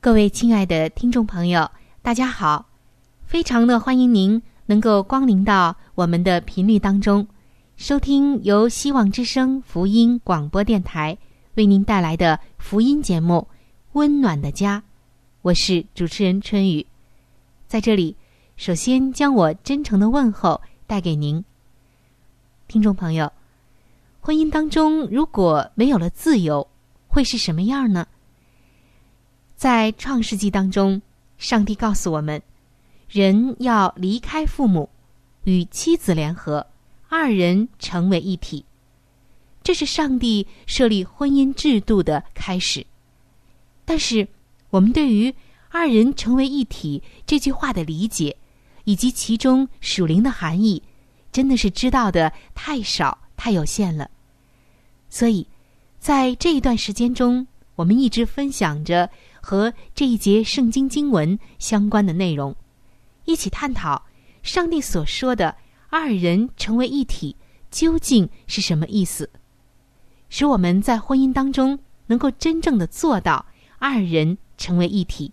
各位亲爱的听众朋友，大家好！非常的欢迎您能够光临到我们的频率当中，收听由希望之声福音广播电台为您带来的福音节目《温暖的家》。我是主持人春雨，在这里首先将我真诚的问候带给您，听众朋友。婚姻当中如果没有了自由，会是什么样呢？在创世纪当中，上帝告诉我们，人要离开父母，与妻子联合，二人成为一体。这是上帝设立婚姻制度的开始。但是，我们对于“二人成为一体”这句话的理解，以及其中属灵的含义，真的是知道的太少、太有限了。所以，在这一段时间中，我们一直分享着。和这一节圣经经文相关的内容，一起探讨上帝所说的“二人成为一体”究竟是什么意思，使我们在婚姻当中能够真正的做到二人成为一体。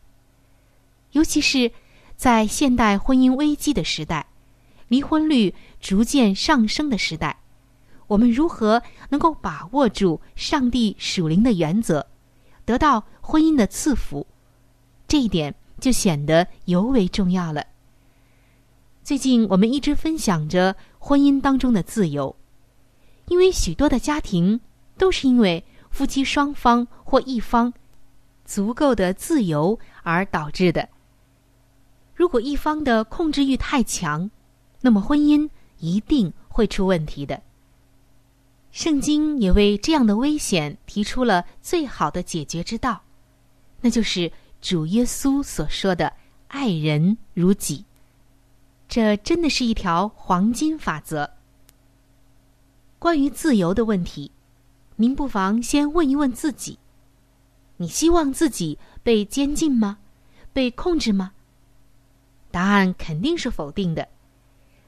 尤其是在现代婚姻危机的时代，离婚率逐渐上升的时代，我们如何能够把握住上帝属灵的原则？得到婚姻的赐福，这一点就显得尤为重要了。最近我们一直分享着婚姻当中的自由，因为许多的家庭都是因为夫妻双方或一方足够的自由而导致的。如果一方的控制欲太强，那么婚姻一定会出问题的。圣经也为这样的危险提出了最好的解决之道，那就是主耶稣所说的“爱人如己”。这真的是一条黄金法则。关于自由的问题，您不妨先问一问自己：你希望自己被监禁吗？被控制吗？答案肯定是否定的。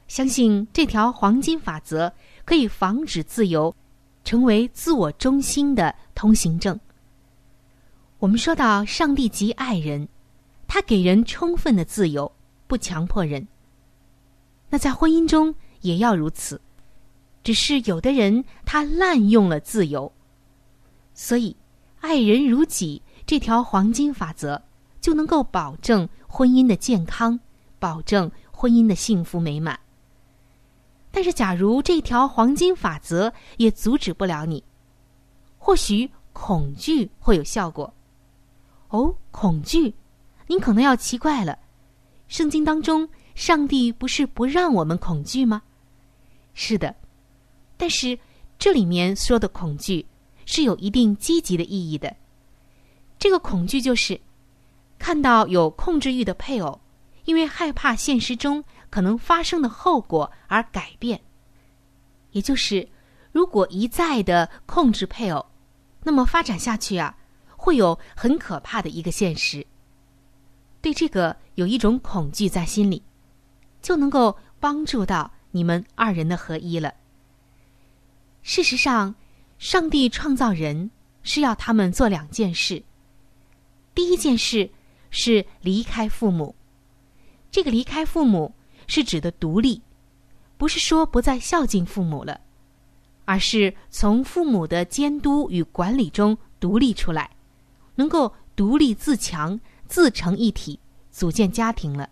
相信这条黄金法则。可以防止自由成为自我中心的通行证。我们说到上帝极爱人，他给人充分的自由，不强迫人。那在婚姻中也要如此，只是有的人他滥用了自由，所以爱人如己这条黄金法则就能够保证婚姻的健康，保证婚姻的幸福美满。但是，假如这条黄金法则也阻止不了你，或许恐惧会有效果。哦，恐惧，您可能要奇怪了。圣经当中，上帝不是不让我们恐惧吗？是的，但是这里面说的恐惧是有一定积极的意义的。这个恐惧就是看到有控制欲的配偶，因为害怕现实中。可能发生的后果而改变，也就是如果一再的控制配偶，那么发展下去啊，会有很可怕的一个现实。对这个有一种恐惧在心里，就能够帮助到你们二人的合一了。事实上，上帝创造人是要他们做两件事。第一件事是离开父母，这个离开父母是指的独立，不是说不再孝敬父母了，而是从父母的监督与管理中独立出来，能够独立自强。自成一体，组建家庭了。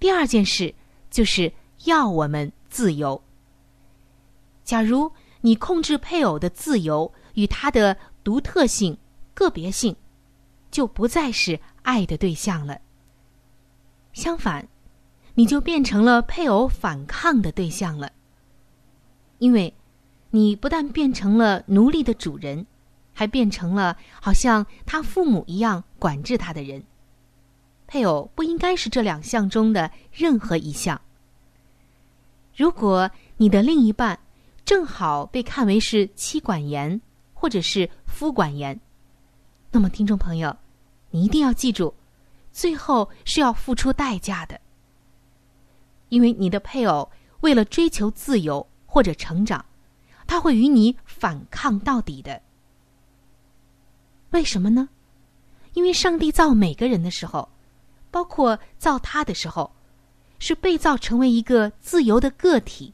第二件事就是要我们自由。假如你控制配偶的自由与他的独特性、个别性，就不再是爱的对象了。相反，你就变成了配偶反抗的对象了。因为，你不但变成了奴隶的主人。还变成了好像他父母一样管制他的人。配偶不应该是这两项中的任何一项。如果你的另一半正好被看为是妻管严或者是夫管严，那么听众朋友，你一定要记住，最后是要付出代价的。因为你的配偶为了追求自由或者成长，他会与你反抗到底的。为什么呢？因为上帝造每个人的时候，包括造他的时候，是被造成为一个自由的个体，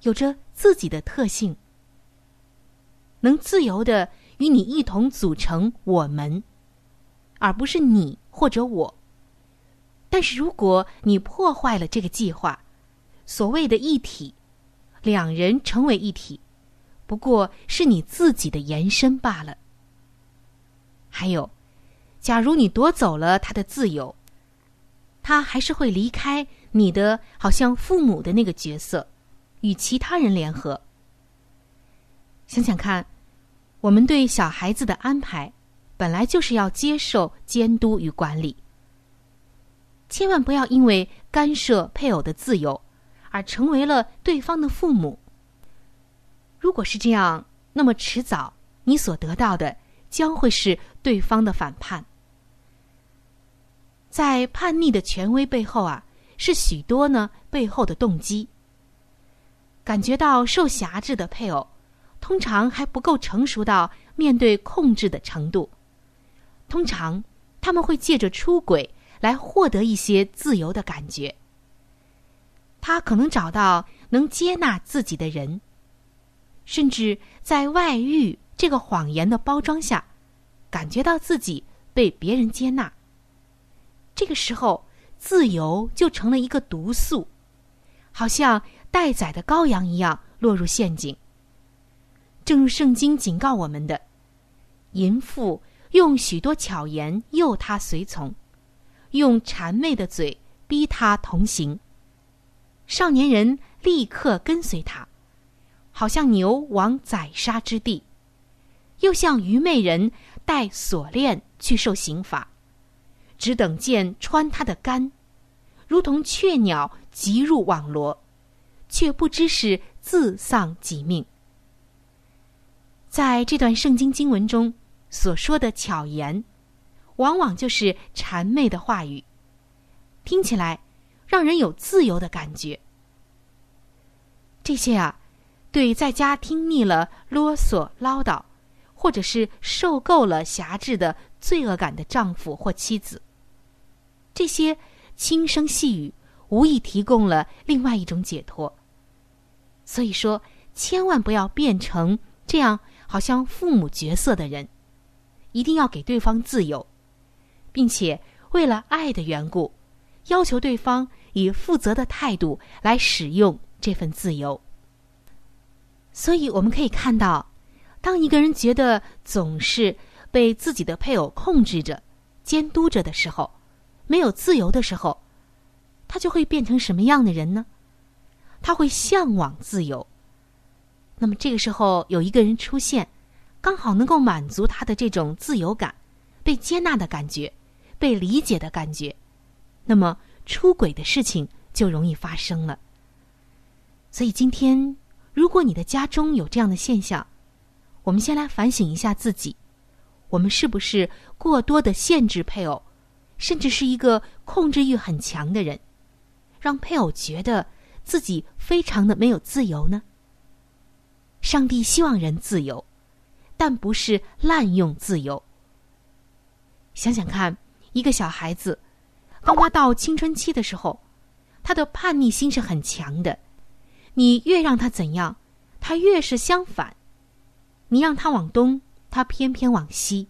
有着自己的特性，能自由的与你一同组成我们，而不是你或者我。但是如果你破坏了这个计划，所谓的一体，两人成为一体，不过是你自己的延伸罢了。还有，假如你夺走了他的自由，他还是会离开你的，好像父母的那个角色，与其他人联合。想想看，我们对小孩子的安排，本来就是要接受监督与管理，千万不要因为干涉配偶的自由，而成为了对方的父母。如果是这样，那么迟早你所得到的。将会是对方的反叛，在叛逆的权威背后啊，是许多呢背后的动机。感觉到受辖制的配偶，通常还不够成熟到面对控制的程度，通常他们会借着出轨来获得一些自由的感觉。他可能找到能接纳自己的人，甚至在外遇。这个谎言的包装下，感觉到自己被别人接纳。这个时候，自由就成了一个毒素，好像待宰的羔羊一样落入陷阱。正如圣经警告我们的：淫妇用许多巧言诱他随从，用谄媚的嘴逼他同行。少年人立刻跟随他，好像牛往宰杀之地。又像愚昧人戴锁链去受刑罚，只等剑穿他的肝，如同雀鸟急入网罗，却不知是自丧己命。在这段圣经经文中所说的巧言，往往就是谄媚的话语，听起来让人有自由的感觉。这些啊，对在家听腻了啰嗦唠叨。或者是受够了辖制的罪恶感的丈夫或妻子，这些轻声细语无疑提供了另外一种解脱。所以说，千万不要变成这样好像父母角色的人，一定要给对方自由，并且为了爱的缘故，要求对方以负责的态度来使用这份自由。所以我们可以看到。当一个人觉得总是被自己的配偶控制着、监督着的时候，没有自由的时候，他就会变成什么样的人呢？他会向往自由。那么这个时候有一个人出现，刚好能够满足他的这种自由感、被接纳的感觉、被理解的感觉，那么出轨的事情就容易发生了。所以今天，如果你的家中有这样的现象，我们先来反省一下自己，我们是不是过多的限制配偶，甚至是一个控制欲很强的人，让配偶觉得自己非常的没有自由呢？上帝希望人自由，但不是滥用自由。想想看，一个小孩子，当他到青春期的时候，他的叛逆心是很强的。你越让他怎样，他越是相反。你让他往东，他偏偏往西。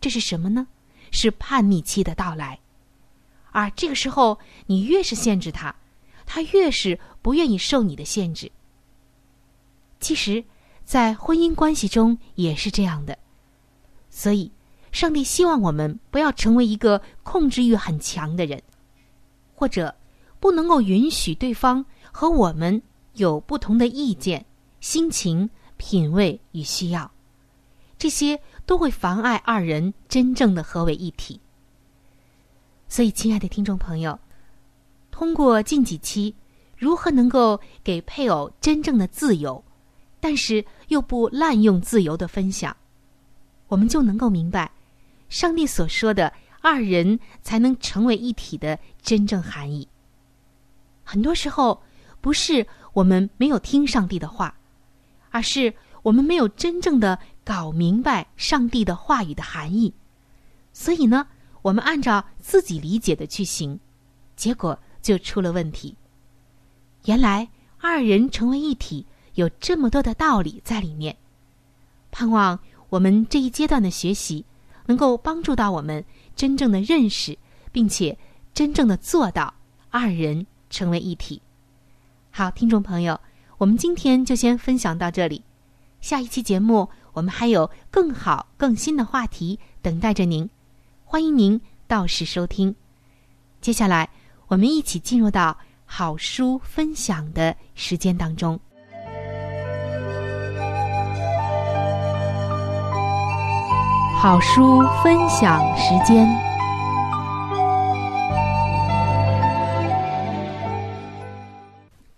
这是什么呢？是叛逆期的到来。而这个时候，你越是限制他，他越是不愿意受你的限制。其实，在婚姻关系中也是这样的。所以，上帝希望我们不要成为一个控制欲很强的人，或者不能够允许对方和我们有不同的意见、心情、品味与需要，这些都会妨碍二人真正的合为一体。所以，亲爱的听众朋友，通过近几期如何能够给配偶真正的自由？但是又不滥用自由的分享，我们就能够明白，上帝所说的二人才能成为一体的真正含义。很多时候，不是我们没有听上帝的话，而是我们没有真正的搞明白上帝的话语的含义。所以呢，我们按照自己理解的去行，结果就出了问题。原来二人成为一体。有这么多的道理在里面，盼望我们这一阶段的学习能够帮助到我们真正的认识，并且真正的做到二人成为一体。好，听众朋友，我们今天就先分享到这里，下一期节目我们还有更好更新的话题等待着您，欢迎您到时收听。接下来，我们一起进入到好书分享的时间当中。好书分享时间，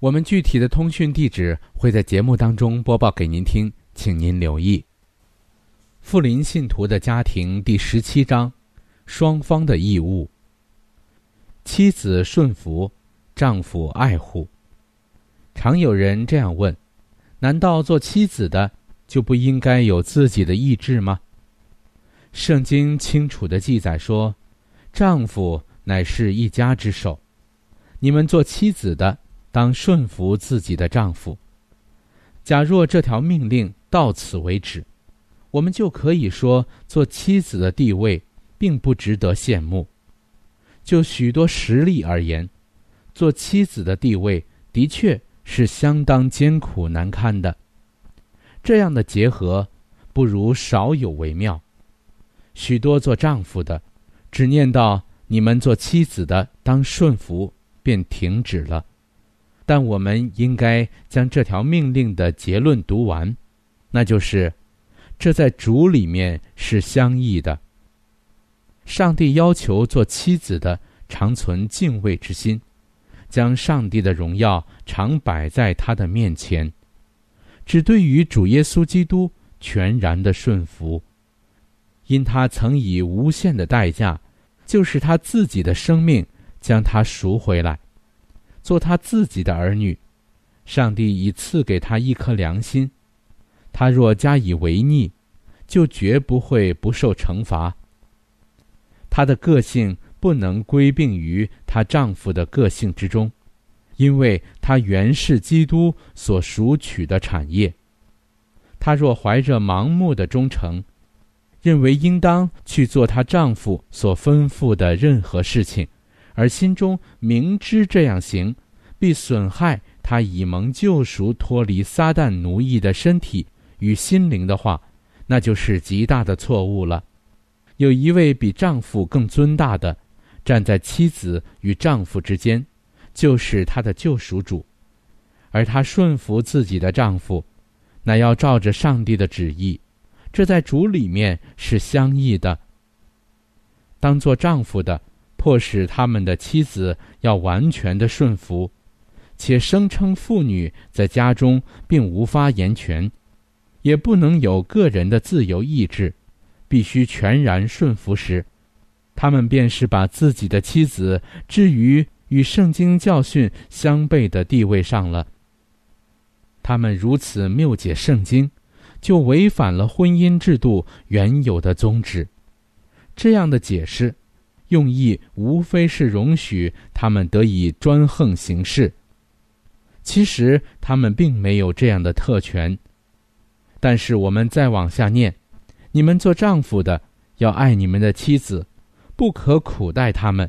我们具体的通讯地址会在节目当中播报给您听，请您留意。富林信徒的家庭第十七章：双方的义务。妻子顺服，丈夫爱护。常有人这样问。难道做妻子的就不应该有自己的意志吗？圣经清楚的记载说，丈夫乃是一家之首，你们做妻子的当顺服自己的丈夫。假若这条命令到此为止，我们就可以说，做妻子的地位并不值得羡慕。就许多实例而言，做妻子的地位的确。是相当艰苦难堪的，这样的结合不如少有为妙。许多做丈夫的，只念到你们做妻子的当顺服，便停止了。但我们应该将这条命令的结论读完，那就是：这在主里面是相异的。上帝要求做妻子的常存敬畏之心。将上帝的荣耀常摆在他的面前，只对于主耶稣基督全然的顺服，因他曾以无限的代价，就是他自己的生命，将他赎回来，做他自己的儿女。上帝已赐给他一颗良心，他若加以违逆，就绝不会不受惩罚。她的个性不能归并于她丈夫的个性之中，因为她原是基督所赎取的产业。她若怀着盲目的忠诚，认为应当去做她丈夫所吩咐的任何事情，而心中明知这样行必损害她以蒙救赎、脱离撒旦奴役的身体与心灵的话，那就是极大的错误了。有一位比丈夫更尊大的，站在妻子与丈夫之间，就是她的救赎主，而她顺服自己的丈夫，乃要照着上帝的旨意。这在主里面是相异的。当做丈夫的，迫使他们的妻子要完全的顺服，且声称妇女在家中并无发言权，也不能有个人的自由意志，必须全然顺服时，他们便是把自己的妻子置于与圣经教训相悖的地位上了。他们如此谬解圣经。就违反了婚姻制度原有的宗旨。这样的解释，用意无非是容许他们得以专横行事。其实他们并没有这样的特权。但是我们再往下念：你们做丈夫的要爱你们的妻子，不可苦待他们。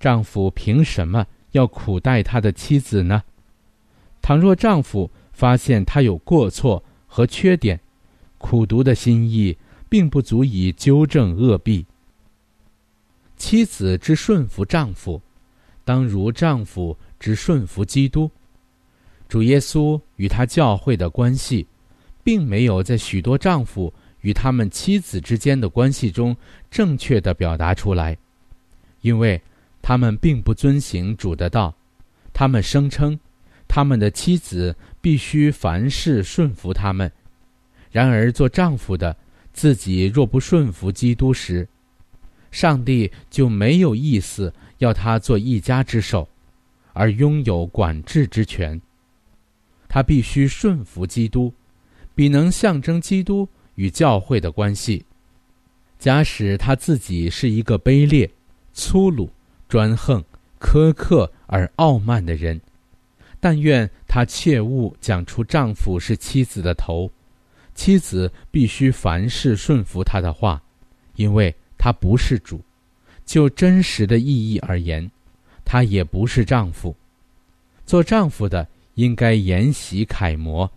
丈夫凭什么要苦待他的妻子呢？倘若丈夫发现他有过错，和缺点，苦读的心意并不足以纠正恶弊。妻子之顺服丈夫，当如丈夫之顺服基督。主耶稣与他教会的关系，并没有在许多丈夫与他们妻子之间的关系中正确的表达出来，因为他们并不遵行主的道，他们声称。他们的妻子必须凡事顺服他们，然而做丈夫的自己若不顺服基督时，上帝就没有意思要他做一家之首，而拥有管制之权。他必须顺服基督，必能象征基督与教会的关系。假使他自己是一个卑劣、粗鲁、专横、苛刻而傲慢的人。但愿她切勿讲出丈夫是妻子的头，妻子必须凡事顺服他的话，因为他不是主。就真实的意义而言，他也不是丈夫。做丈夫的应该研习楷模，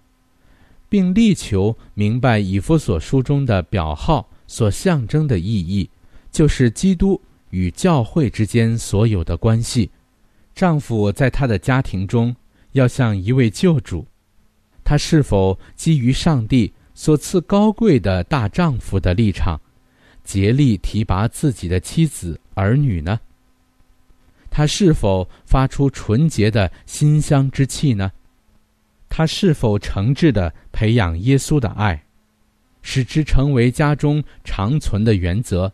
并力求明白以弗所书中的表号所象征的意义，就是基督与教会之间所有的关系。丈夫在他的家庭中。要像一位救主，他是否基于上帝所赐高贵的大丈夫的立场，竭力提拔自己的妻子儿女呢？他是否发出纯洁的馨香之气呢？他是否诚挚的培养耶稣的爱，使之成为家中长存的原则，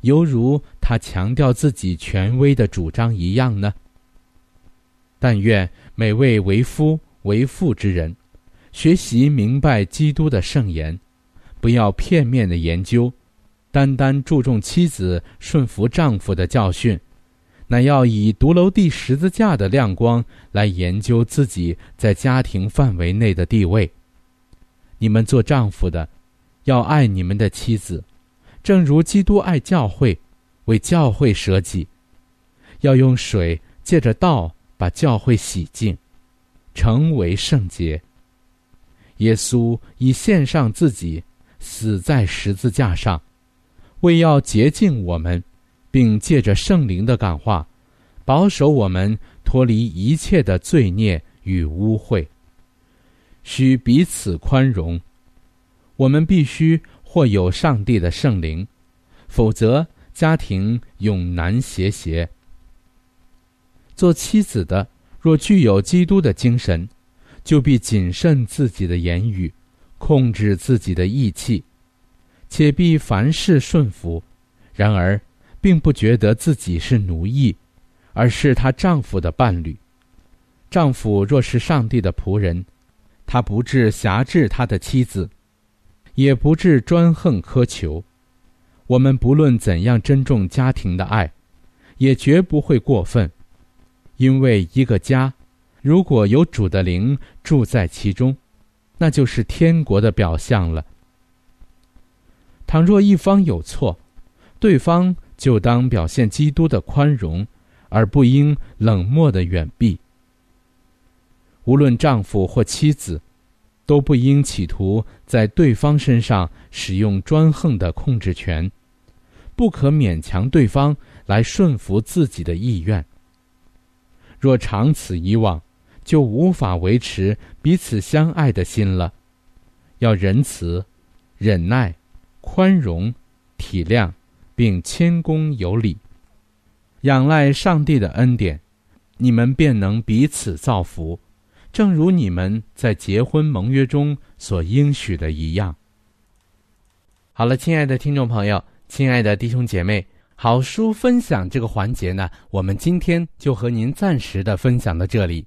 犹如他强调自己权威的主张一样呢？但愿每位为夫为父之人，学习明白基督的圣言，不要片面的研究，单单注重妻子顺服丈夫的教训，乃要以独楼地十字架的亮光来研究自己在家庭范围内的地位。你们做丈夫的，要爱你们的妻子，正如基督爱教会，为教会舍己，要用水借着道。把教会洗净，成为圣洁。耶稣以献上自己，死在十字架上，为要洁净我们，并借着圣灵的感化，保守我们脱离一切的罪孽与污秽。需彼此宽容。我们必须或有上帝的圣灵，否则家庭永难协谐。做妻子的，若具有基督的精神，就必谨慎自己的言语，控制自己的意气，且必凡事顺服。然而，并不觉得自己是奴役，而是她丈夫的伴侣。丈夫若是上帝的仆人，他不致辖制他的妻子，也不致专横苛求。我们不论怎样珍重家庭的爱，也绝不会过分，因为一个家，如果有主的灵住在其中，那就是天国的表象了。倘若一方有错，对方就当表现基督的宽容，而不应冷漠的远避。无论丈夫或妻子，都不应企图在对方身上使用专横的控制权，不可勉强对方来顺服自己的意愿。若长此以往，就无法维持彼此相爱的心了。要仁慈、忍耐、宽容、体谅，并谦恭有礼，仰赖上帝的恩典，你们便能彼此造福。正如你们在结婚盟约中所应许的一样。好了，亲爱的听众朋友，亲爱的弟兄姐妹，好书分享这个环节呢，我们今天就和您暂时的分享到这里。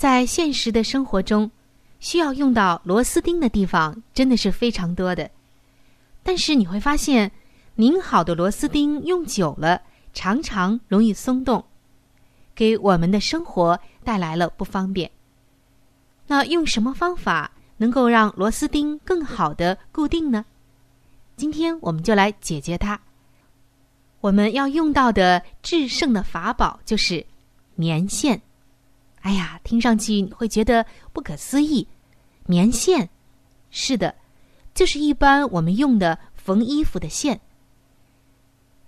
在现实的生活中，需要用到螺丝钉的地方真的是非常多的。但是你会发现，拧好的螺丝钉用久了，常常容易松动，给我们的生活带来了不方便。那用什么方法？能够让螺丝钉更好的固定呢？今天我们就来解决它。我们要用到的制胜的法宝就是棉线。哎呀，听上去你会觉得不可思议。棉线，是的，就是一般我们用的缝衣服的线。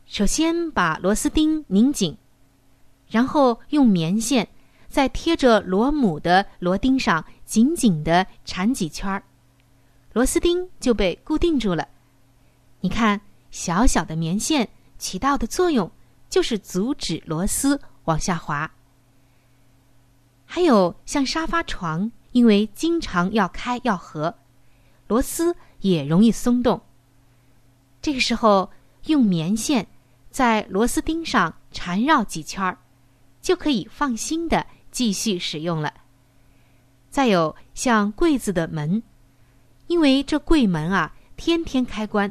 首先把螺丝钉拧紧，然后用棉线。在贴着螺母的螺钉上紧紧的缠几圈儿，螺丝钉就被固定住了。你看，小小的棉线起到的作用就是阻止螺丝往下滑。还有像沙发床，因为经常要开要合，螺丝也容易松动。这个时候，用棉线在螺丝钉上缠绕几圈儿，就可以放心的。继续使用了。再有像柜子的门，因为这柜门啊天天开关，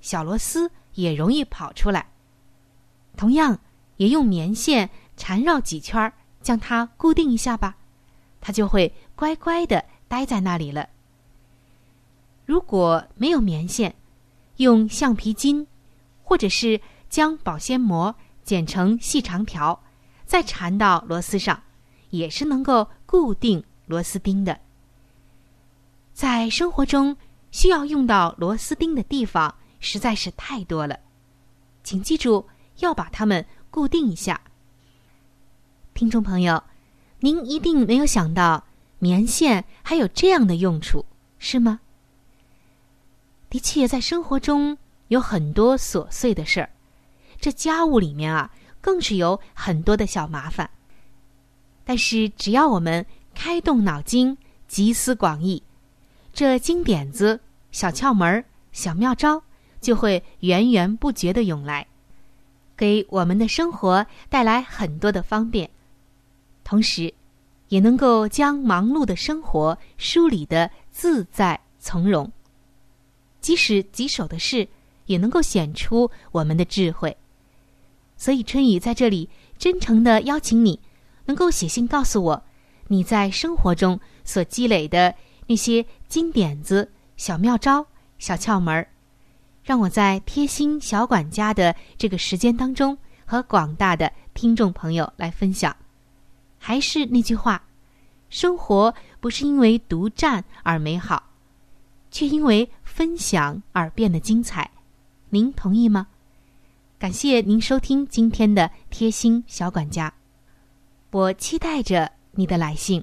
小螺丝也容易跑出来。同样，也用棉线缠绕几圈儿，将它固定一下吧，它就会乖乖的待在那里了。如果没有棉线，用橡皮筋，或者是将保鲜膜剪成细长条，再缠到螺丝上。也是能够固定螺丝钉的。在生活中需要用到螺丝钉的地方实在是太多了，请记住要把它们固定一下。听众朋友，您一定没有想到棉线还有这样的用处，是吗？的确，在生活中有很多琐碎的事儿，这家务里面啊，更是有很多的小麻烦。但是，只要我们开动脑筋，集思广益，这金点子、小窍门、小妙招就会源源不绝的涌来，给我们的生活带来很多的方便，同时，也能够将忙碌的生活梳理的自在从容。即使棘手的事，也能够显出我们的智慧。所以，春雨在这里真诚的邀请你。能够写信告诉我，你在生活中所积累的那些金点子、小妙招、小窍门儿，让我在贴心小管家的这个时间当中，和广大的听众朋友来分享。还是那句话，生活不是因为独占而美好，却因为分享而变得精彩。您同意吗？感谢您收听今天的贴心小管家，我期待着你的来信。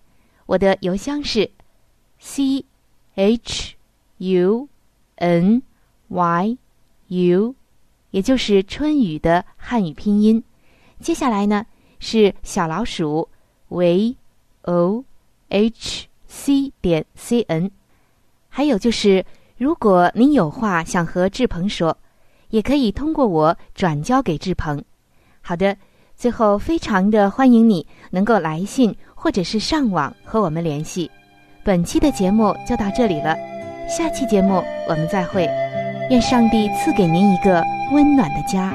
我的邮箱是 c h u n y u，也就是春雨的汉语拼音。接下来呢是小老鼠 v o h c 点 c n，还有就是，如果您有话想和志鹏说，也可以通过我转交给志鹏。好的，最后非常的欢迎你能够来信或者是上网和我们联系。本期的节目就到这里了，下期节目我们再会。愿上帝赐给您一个温暖的家。